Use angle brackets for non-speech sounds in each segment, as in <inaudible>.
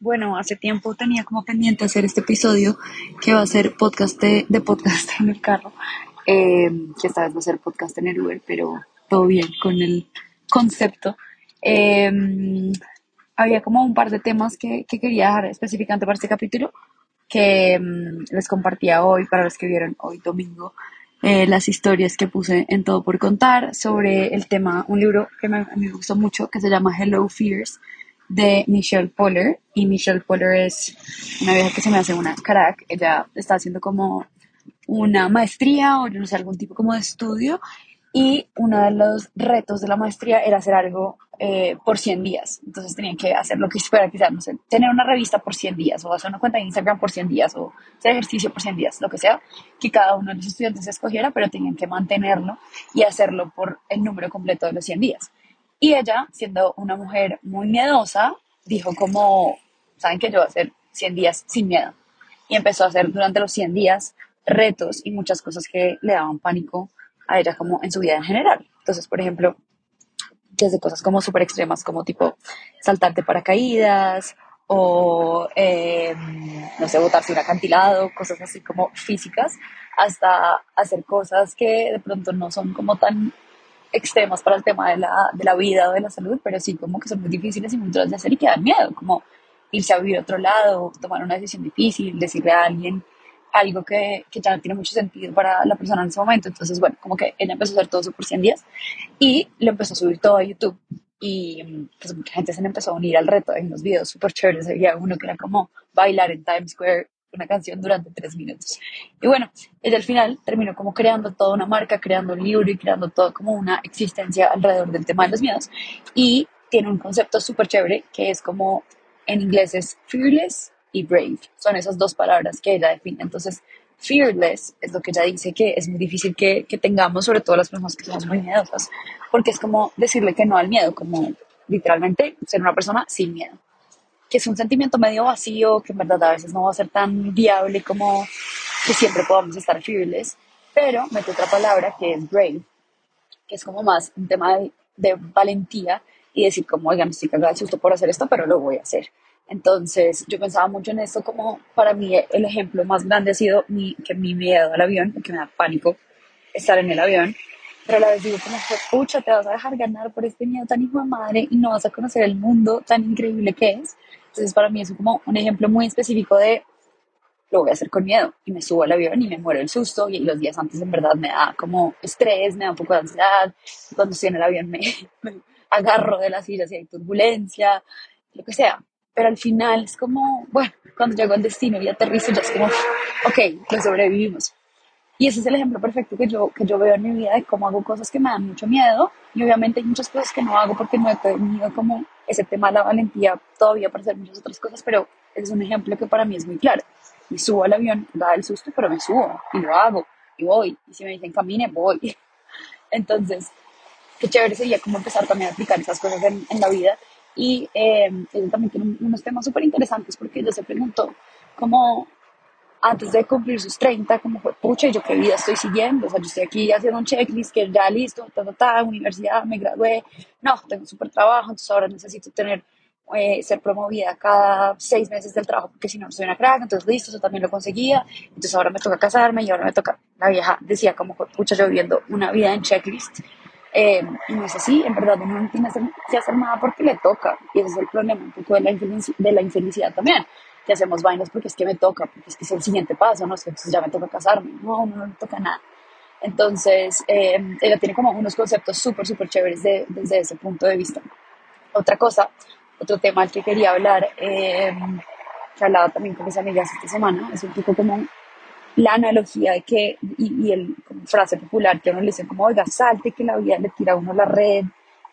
bueno, hace tiempo tenía como pendiente hacer este episodio que va a ser podcast de, podcast <laughs> en el carro, em, que esta vez va a ser podcast en el Uber, pero todo bien con el concepto. Em, había como un par de temas que, que, quería dejar específicamente para este capítulo que em, les compartía hoy para los que vieron hoy domingo eh, las historias que puse en Todo por Contar sobre el tema, un libro que me, me gustó mucho que se llama Hello Fears de Michelle Poller. Y Michelle Poller es una vieja que se me hace una crack. Ella está haciendo como una maestría o yo no sé, algún tipo como de estudio. Y uno de los retos de la maestría era hacer algo eh, por 100 días. Entonces tenían que hacer lo que fuera, quizás, no sé, tener una revista por 100 días, o hacer una cuenta de Instagram por 100 días, o hacer ejercicio por 100 días, lo que sea, que cada uno de los estudiantes escogiera, pero tenían que mantenerlo y hacerlo por el número completo de los 100 días. Y ella, siendo una mujer muy miedosa, dijo como, ¿saben que yo voy a hacer 100 días sin miedo? Y empezó a hacer durante los 100 días retos y muchas cosas que le daban pánico a ella como en su vida en general. Entonces, por ejemplo, desde cosas como súper extremas, como tipo saltarte paracaídas o, eh, no sé, botarse un acantilado, cosas así como físicas, hasta hacer cosas que de pronto no son como tan extremos para el tema de la, de la vida o de la salud, pero sí como que son muy difíciles y muy duras de hacer y que dan miedo, como irse a vivir a otro lado, tomar una decisión difícil, decirle a alguien algo que, que, ya no tiene mucho sentido para la persona en ese momento. Entonces, bueno, como que ella empezó a hacer todo eso por 100 días y lo empezó a subir todo a YouTube. Y pues mucha gente se le empezó a unir al reto. Hay unos videos súper chéveres. Había uno que era como bailar en Times Square una canción durante tres minutos. Y bueno, ella al final terminó como creando toda una marca, creando un libro y creando todo como una existencia alrededor del tema de los miedos. Y tiene un concepto súper chévere que es como en inglés es fearless y brave. Son esas dos palabras que ella define. Entonces, fearless es lo que ella dice que es muy difícil que, que tengamos, sobre todo las personas que somos muy miedosas, porque es como decirle que no al miedo, como literalmente ser una persona sin miedo que es un sentimiento medio vacío, que en verdad a veces no va a ser tan viable como que siempre podamos estar fearless, pero mete otra palabra que es brave, que es como más un tema de, valentía y decir como, oigan, estoy cagada de susto por hacer esto, pero lo voy a hacer. Entonces yo pensaba mucho en esto como para mí el ejemplo más grande ha sido mi, que mi miedo al avión, que me da pánico estar en el avión, pero a la vez digo como, pucha, te vas a dejar ganar por este miedo tan hijo de madre y no vas a conocer el mundo tan increíble que es. Entonces, para mí es como un ejemplo muy específico de lo voy a hacer con miedo y me subo al avión y me muero el susto y los días antes en verdad me da como estrés, me da un poco de ansiedad, cuando estoy en el avión <laughs> me, agarro de la silla si hay turbulencia, lo que sea, pero al final es como, bueno, cuando llego al destino y aterrizo ya es como, ok, lo sobrevivimos. Y ese es el ejemplo perfecto que yo, que yo veo en mi vida de cómo hago cosas que me dan mucho miedo. Y obviamente hay muchas cosas que no hago porque no he tenido como ese tema de la valentía todavía para hacer muchas otras cosas, pero es un ejemplo que para mí es muy claro. Me subo al avión, da el susto, pero me subo y lo hago y voy. Y si me dicen camine, voy. <laughs> Entonces, qué chévere sería como empezar también a aplicar esas cosas en, en la vida. Y eh, también tiene unos temas súper interesantes porque ella se preguntó cómo antes de cumplir sus 30, como fue, pucha, ¿yo qué vida estoy siguiendo? O sea, yo estoy aquí haciendo un checklist que ya listo, ta, ta, ta, universidad, me gradué, no, tengo súper trabajo, entonces ahora necesito tener, eh, ser promovida cada seis meses del trabajo, porque si no, soy una crack, entonces listo, eso también lo conseguía, entonces ahora me toca casarme y ahora me toca, la vieja decía como, pucha, yo viviendo una vida en checklist, eh, y no es así, en verdad uno no tiene que hacer nada porque le toca, y ese es el problema un poco de la, de la infelicidad también, que hacemos vainas porque es que me toca, porque es que es el siguiente paso, ¿no? Es que ya me toca casarme. No, no, no toca nada. Entonces, eh, ella tiene como unos conceptos súper, súper chéveres de, desde ese punto de vista. Otra cosa, otro tema al que quería hablar, eh, que hablaba también con mis amigas esta semana, es un poco como la analogía de que, y, y el como frase popular que uno le dice como, oiga, salte que la vida le tira a uno la red,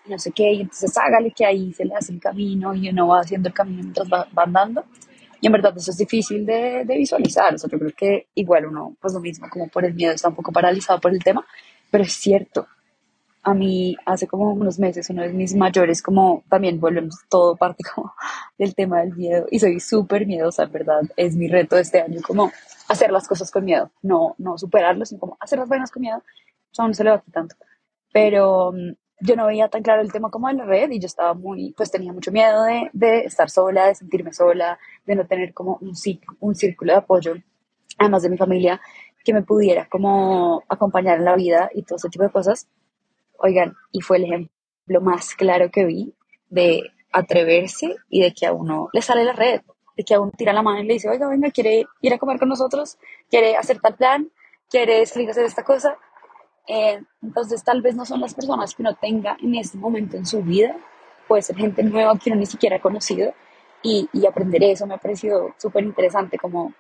y no sé qué, y entonces hágale que ahí se le hace el camino y uno va haciendo el camino mientras va, va andando. Y en verdad eso es difícil de, de, visualizar. O sea, yo creo que igual uno, pues lo mismo, como por el miedo, está un poco paralizado por el tema, pero es cierto. A mí hace como unos meses uno de mis mayores, como también volvemos todo parte como del tema del miedo y soy súper miedosa, en verdad. Es mi reto este año, como hacer las cosas con miedo, no, no superarlo, sino como hacer las vainas con miedo. O sea, no se le va quitando. Pero yo no veía tan claro el tema como de la red y yo estaba muy, pues tenía mucho miedo de, de estar sola, de sentirme sola, de no tener como un, un círculo de apoyo, además de mi familia, que me pudiera como acompañar en la vida y todo ese tipo de cosas. Oigan, y fue el ejemplo más claro que vi de atreverse y de que a uno le sale la red, de que a uno tira la mano y le dice, oiga, venga, quiere ir a comer con nosotros, quiere hacer tal plan, quiere salir a hacer esta cosa. Eh, entonces, tal vez no son las personas que uno tenga en este momento en su vida, puede ser gente nueva que uno ni siquiera ha conocido, y, y aprender eso me ha parecido súper interesante, como,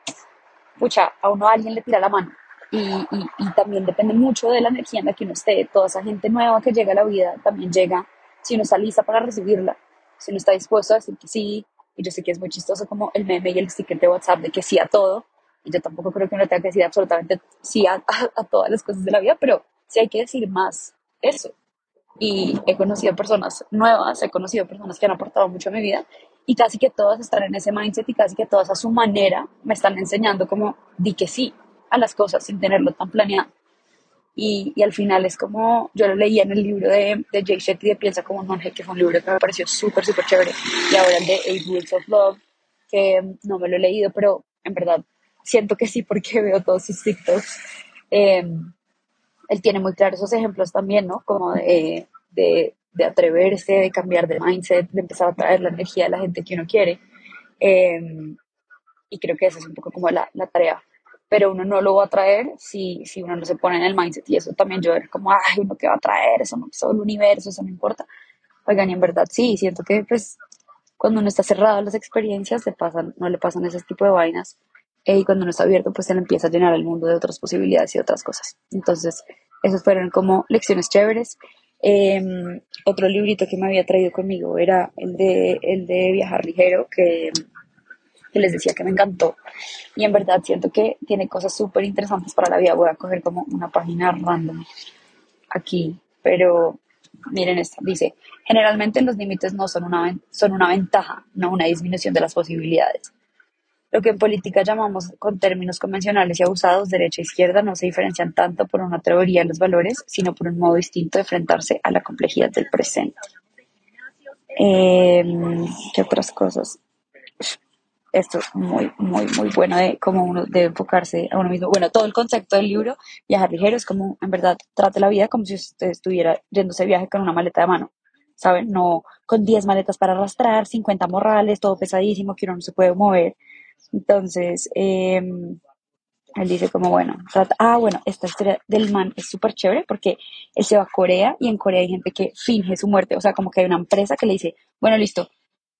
pucha, a uno alguien le tira la mano. Y, y, y, también depende mucho de la energía en la que uno esté. Toda esa gente nueva que llega a la vida también llega si uno está lista para recibirla, si uno está dispuesto a decir que sí. Y yo sé que es muy chistoso como el meme y el sticker de WhatsApp de que sí a todo. Y yo tampoco creo que uno tenga que decir absolutamente sí a, a, a todas las cosas de la vida, pero sí hay que decir más eso. Y he conocido personas nuevas, he conocido personas que han aportado mucho a mi vida y casi que todas están en ese mindset y casi que todas a su manera me están enseñando como di que sí a las cosas sin tenerlo tan planeado. Y, y al final es como, yo lo leía en el libro de, de Jay Shetty de Piensa como un monje, que fue un libro que me pareció súper, súper chévere. Y ahora el de Eight Rules of Love, que no me lo he leído, pero en verdad siento que sí porque veo todos sus TikToks. Eh, él tiene muy claros esos ejemplos también, ¿no? Como de, atreverse, de cambiar de mindset, de empezar a traer la energía de la gente que uno quiere. Eh, y creo que esa es un poco como la, tarea. Pero uno no lo va a traer si, si uno no se pone en el mindset. Y eso también yo era como, ay, uno qué va a traer, eso no, todo el universo, eso no importa. Oigan, y en verdad sí, siento que pues cuando uno está cerrado a las experiencias, le pasan, no le pasan ese tipo de vainas y cuando no está abierto, pues se le empieza a llenar el mundo de otras posibilidades y otras cosas. Entonces, esos fueron como lecciones chéveres. Eh, otro librito que me había traído conmigo era el de, el de Viajar Ligero, que, que les decía que me encantó. Y en verdad siento que tiene cosas súper interesantes para la vida. Voy a coger como una página random aquí, pero miren esta. Dice, generalmente los límites no son una, son una ventaja, no una disminución de las posibilidades. Lo que en política llamamos con términos convencionales y abusados, derecha e izquierda, no se diferencian tanto por una teoría de los valores, sino por un modo distinto de enfrentarse a la complejidad del presente. Eh, ¿Qué otras cosas? Esto es muy, muy, muy bueno de cómo uno debe enfocarse a uno mismo. Bueno, todo el concepto del libro, Viajar Ligero, es como, en verdad, trate la vida como si usted estuviera yéndose de viaje con una maleta de mano. ¿Saben? No con 10 maletas para arrastrar, 50 morrales, todo pesadísimo, que uno no se puede mover entonces, eh, él dice como, bueno, ah, bueno, esta historia del man es súper chévere porque él se va a Corea y en Corea hay gente que finge su muerte, o sea, como que hay una empresa que le dice, bueno, listo,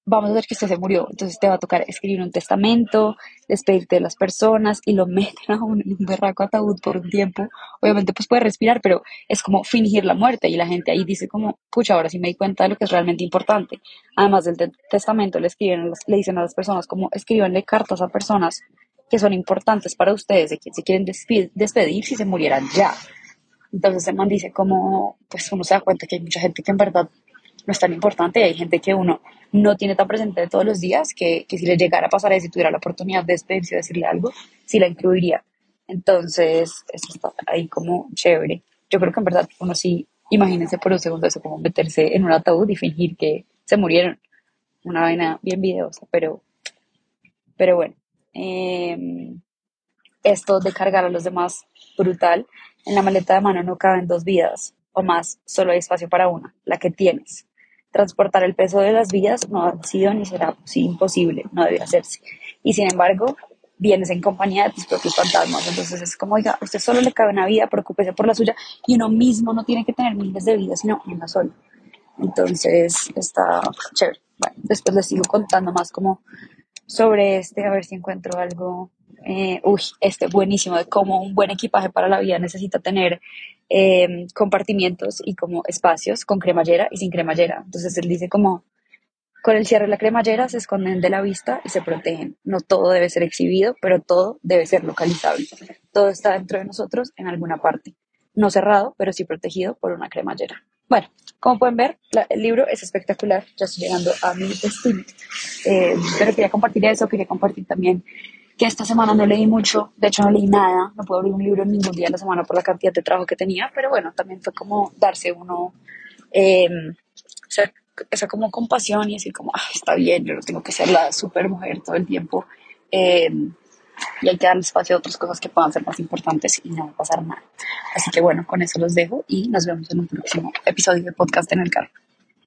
vamos a ver que usted se murió, entonces te va a tocar escribir un testamento, despedirte de las personas y lo <laughs> meten a un, un berraco ataúd por un tiempo. Obviamente pues puede respirar, pero es como fingir la muerte y la gente ahí dice como, pucha, ahora sí me di cuenta de lo que es realmente importante. Además del testamento le escriben, le dicen a las personas como escribanle cartas a personas que son importantes para ustedes, de quien se quieren despedir si se murieran ya. Entonces el man dice como, pues uno se da cuenta que hay mucha gente que en verdad no es tan importante. Hay gente que uno no tiene tan presente todos los días que, que si le llegara a pasar eso y tuviera la oportunidad de despedirse y decirle algo, sí la incluiría. Entonces, eso está ahí como chévere. Yo creo que en verdad uno sí, imagínense por un segundo eso, como meterse en un ataúd y fingir que se murieron. Una vaina bien videosa, pero, pero bueno. Eh, esto de cargar a los demás, brutal. En la maleta de mano no caben dos vidas o más, solo hay espacio para una, la que tienes transportar el peso de las vidas no ha sido ni será imposible, no debe hacerse. Y sin embargo, vienes en compañía de tus propios fantasmas. Entonces es como, oiga, usted solo le cabe una vida, preocúpese por la suya, y uno mismo no tiene que tener miles de vidas, sino una sola. Entonces está chévere. Bueno, después les sigo contando más como sobre este, a ver si encuentro algo. Eh, uy, este buenísimo, de cómo un buen equipaje para la vida necesita tener eh, compartimientos y como espacios con cremallera y sin cremallera. Entonces él dice como, con el cierre de la cremallera se esconden de la vista y se protegen. No todo debe ser exhibido, pero todo debe ser localizable. Todo está dentro de nosotros en alguna parte. No cerrado, pero sí protegido por una cremallera. Bueno, como pueden ver, la, el libro es espectacular. Ya estoy llegando a mi destino. Eh, pero quería compartir eso, quería compartir también que esta semana no leí mucho, de hecho no leí nada, no puedo abrir un libro ningún día de la semana por la cantidad de trabajo que tenía, pero bueno, también fue como darse uno em, esa como compasión y decir como, ah, está bien, yo no tengo que ser la super mujer todo el tiempo. Em, y hay que darle espacio a otras cosas que puedan ser más importantes y no va a pasar nada. Así que bueno, con eso los dejo y nos vemos en un próximo episodio de podcast en el carro.